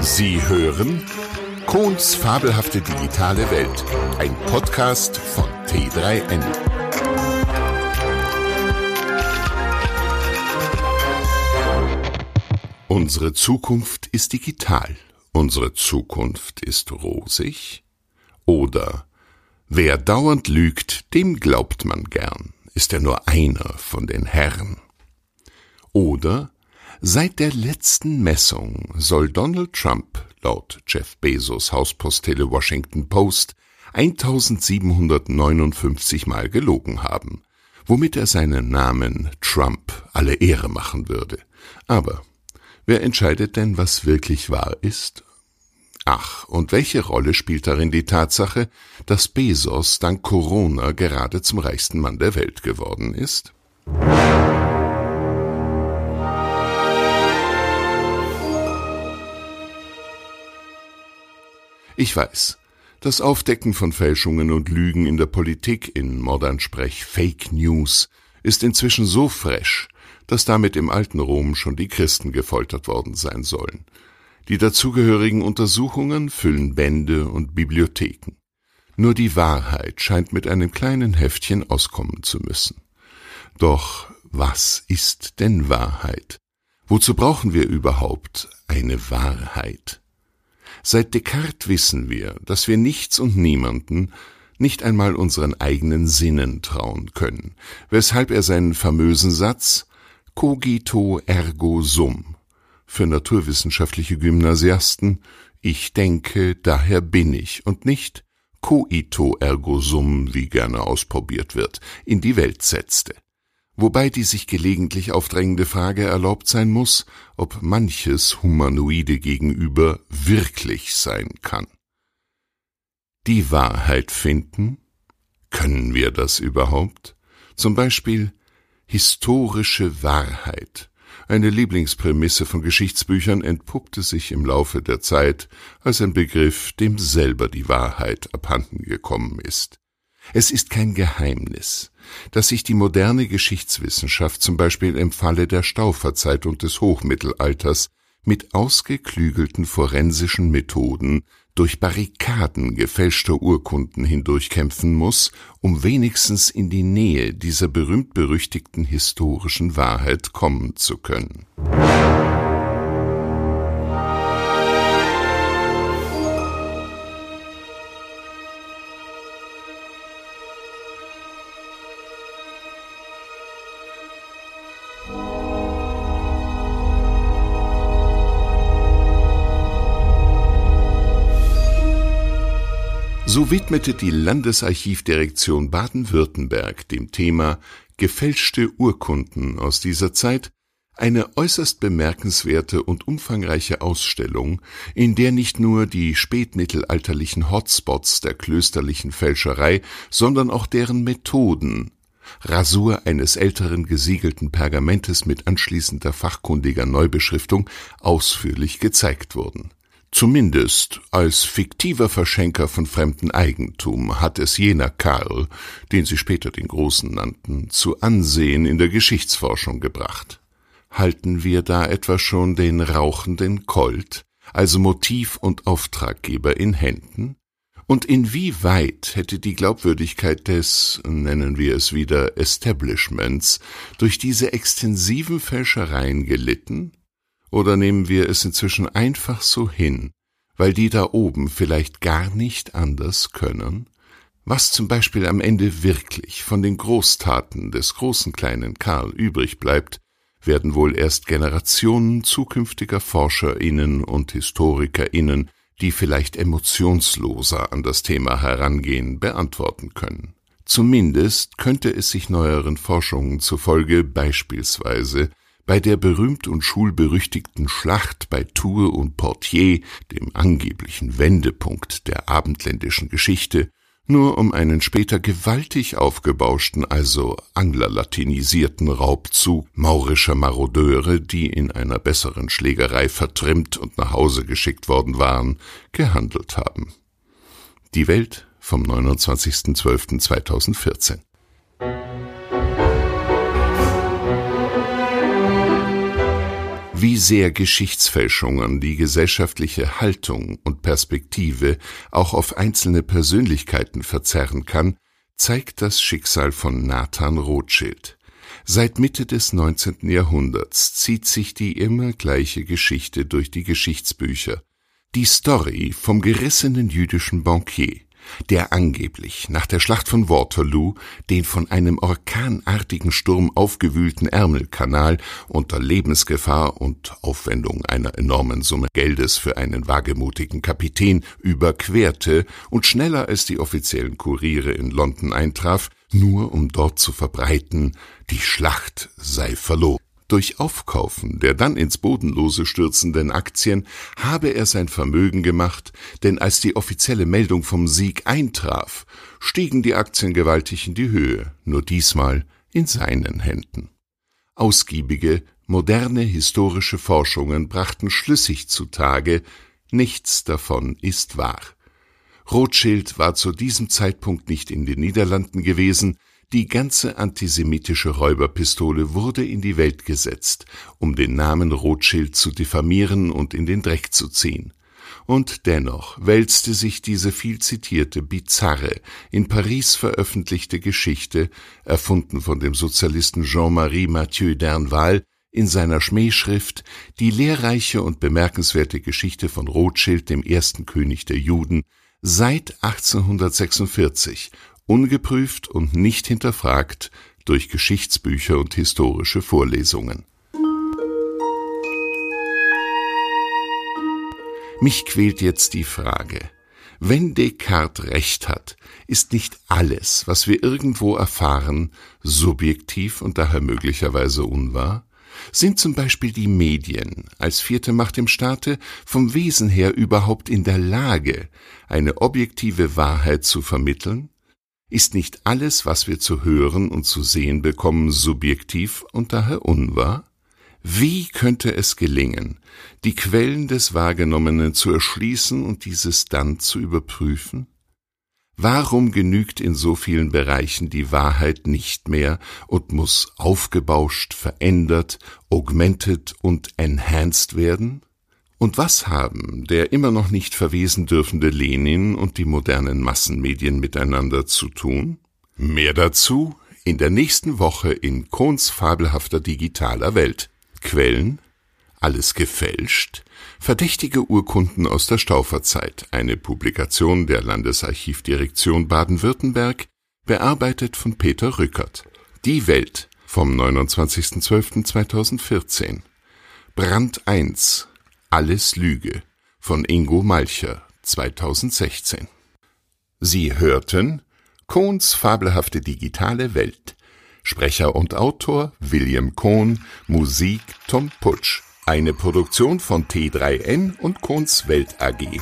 Sie hören Kohns fabelhafte digitale Welt, ein Podcast von T3N. Unsere Zukunft ist digital. Unsere Zukunft ist rosig. Oder wer dauernd lügt, dem glaubt man gern, ist er nur einer von den Herren. Oder Seit der letzten Messung soll Donald Trump laut Jeff Bezos Hauspostille Washington Post 1759 Mal gelogen haben, womit er seinen Namen Trump alle Ehre machen würde. Aber wer entscheidet denn, was wirklich wahr ist? Ach, und welche Rolle spielt darin die Tatsache, dass Bezos dank Corona gerade zum reichsten Mann der Welt geworden ist? Ich weiß, das Aufdecken von Fälschungen und Lügen in der Politik, in modern Sprech Fake News, ist inzwischen so fresh, dass damit im alten Rom schon die Christen gefoltert worden sein sollen. Die dazugehörigen Untersuchungen füllen Bände und Bibliotheken. Nur die Wahrheit scheint mit einem kleinen Heftchen auskommen zu müssen. Doch was ist denn Wahrheit? Wozu brauchen wir überhaupt eine Wahrheit? Seit Descartes wissen wir, dass wir nichts und niemanden, nicht einmal unseren eigenen Sinnen trauen können, weshalb er seinen famösen Satz Cogito ergo sum für naturwissenschaftliche Gymnasiasten Ich denke, daher bin ich und nicht Coito ergo sum, wie gerne ausprobiert wird, in die Welt setzte wobei die sich gelegentlich aufdrängende Frage erlaubt sein muss, ob manches Humanoide gegenüber wirklich sein kann. Die Wahrheit finden? Können wir das überhaupt? Zum Beispiel historische Wahrheit. Eine Lieblingsprämisse von Geschichtsbüchern entpuppte sich im Laufe der Zeit als ein Begriff, dem selber die Wahrheit abhanden gekommen ist. Es ist kein Geheimnis, dass sich die moderne Geschichtswissenschaft zum Beispiel im Falle der Stauferzeit und des Hochmittelalters mit ausgeklügelten forensischen Methoden durch Barrikaden gefälschter Urkunden hindurchkämpfen muss, um wenigstens in die Nähe dieser berühmt-berüchtigten historischen Wahrheit kommen zu können. So widmete die Landesarchivdirektion Baden-Württemberg dem Thema gefälschte Urkunden aus dieser Zeit eine äußerst bemerkenswerte und umfangreiche Ausstellung, in der nicht nur die spätmittelalterlichen Hotspots der klösterlichen Fälscherei, sondern auch deren Methoden Rasur eines älteren gesiegelten Pergamentes mit anschließender fachkundiger Neubeschriftung ausführlich gezeigt wurden Zumindest als fiktiver Verschenker von fremdem Eigentum hat es jener Karl, den sie später den Großen nannten, zu Ansehen in der Geschichtsforschung gebracht. Halten wir da etwa schon den rauchenden Colt, also Motiv und Auftraggeber in Händen? Und inwieweit hätte die Glaubwürdigkeit des, nennen wir es wieder, Establishments durch diese extensiven Fälschereien gelitten? Oder nehmen wir es inzwischen einfach so hin, weil die da oben vielleicht gar nicht anders können? Was zum Beispiel am Ende wirklich von den Großtaten des großen kleinen Karl übrig bleibt, werden wohl erst Generationen zukünftiger ForscherInnen und HistorikerInnen, die vielleicht emotionsloser an das Thema herangehen, beantworten können. Zumindest könnte es sich neueren Forschungen zufolge beispielsweise bei der berühmt und schulberüchtigten Schlacht bei Tours und Portier, dem angeblichen Wendepunkt der abendländischen Geschichte, nur um einen später gewaltig aufgebauschten, also anglerlatinisierten Raubzug maurischer Marodeure, die in einer besseren Schlägerei vertrimmt und nach Hause geschickt worden waren, gehandelt haben. Die Welt vom 29.12.2014 Wie sehr Geschichtsfälschungen die gesellschaftliche Haltung und Perspektive auch auf einzelne Persönlichkeiten verzerren kann, zeigt das Schicksal von Nathan Rothschild. Seit Mitte des 19. Jahrhunderts zieht sich die immer gleiche Geschichte durch die Geschichtsbücher. Die Story vom gerissenen jüdischen Bankier, der angeblich nach der Schlacht von Waterloo den von einem orkanartigen Sturm aufgewühlten Ärmelkanal unter Lebensgefahr und Aufwendung einer enormen Summe Geldes für einen wagemutigen Kapitän überquerte und schneller als die offiziellen Kuriere in London eintraf, nur um dort zu verbreiten, die Schlacht sei verloren. Durch Aufkaufen der dann ins Bodenlose stürzenden Aktien habe er sein Vermögen gemacht, denn als die offizielle Meldung vom Sieg eintraf, stiegen die Aktien gewaltig in die Höhe, nur diesmal in seinen Händen. Ausgiebige, moderne historische Forschungen brachten schlüssig zutage, nichts davon ist wahr. Rothschild war zu diesem Zeitpunkt nicht in den Niederlanden gewesen, die ganze antisemitische Räuberpistole wurde in die Welt gesetzt, um den Namen Rothschild zu diffamieren und in den Dreck zu ziehen. Und dennoch wälzte sich diese viel zitierte, bizarre, in Paris veröffentlichte Geschichte, erfunden von dem Sozialisten Jean-Marie Mathieu d'Ernval, in seiner Schmähschrift Die lehrreiche und bemerkenswerte Geschichte von Rothschild, dem ersten König der Juden, seit 1846 ungeprüft und nicht hinterfragt durch Geschichtsbücher und historische Vorlesungen. Mich quält jetzt die Frage, wenn Descartes recht hat, ist nicht alles, was wir irgendwo erfahren, subjektiv und daher möglicherweise unwahr? Sind zum Beispiel die Medien als vierte Macht im Staate vom Wesen her überhaupt in der Lage, eine objektive Wahrheit zu vermitteln? Ist nicht alles, was wir zu hören und zu sehen bekommen, subjektiv und daher unwahr? Wie könnte es gelingen, die Quellen des Wahrgenommenen zu erschließen und dieses dann zu überprüfen? Warum genügt in so vielen Bereichen die Wahrheit nicht mehr und muss aufgebauscht, verändert, augmented und enhanced werden? Und was haben der immer noch nicht verwesen dürfende Lenin und die modernen Massenmedien miteinander zu tun? Mehr dazu in der nächsten Woche in Kohns fabelhafter digitaler Welt. Quellen alles gefälscht? Verdächtige Urkunden aus der Stauferzeit, eine Publikation der Landesarchivdirektion Baden-Württemberg, bearbeitet von Peter Rückert. Die Welt vom 29.12.2014. Brand 1 alles Lüge von Ingo Malcher 2016. Sie hörten Kohns fabelhafte digitale Welt. Sprecher und Autor William Kohn, Musik Tom Putsch. Eine Produktion von T3N und Kohns Welt AG.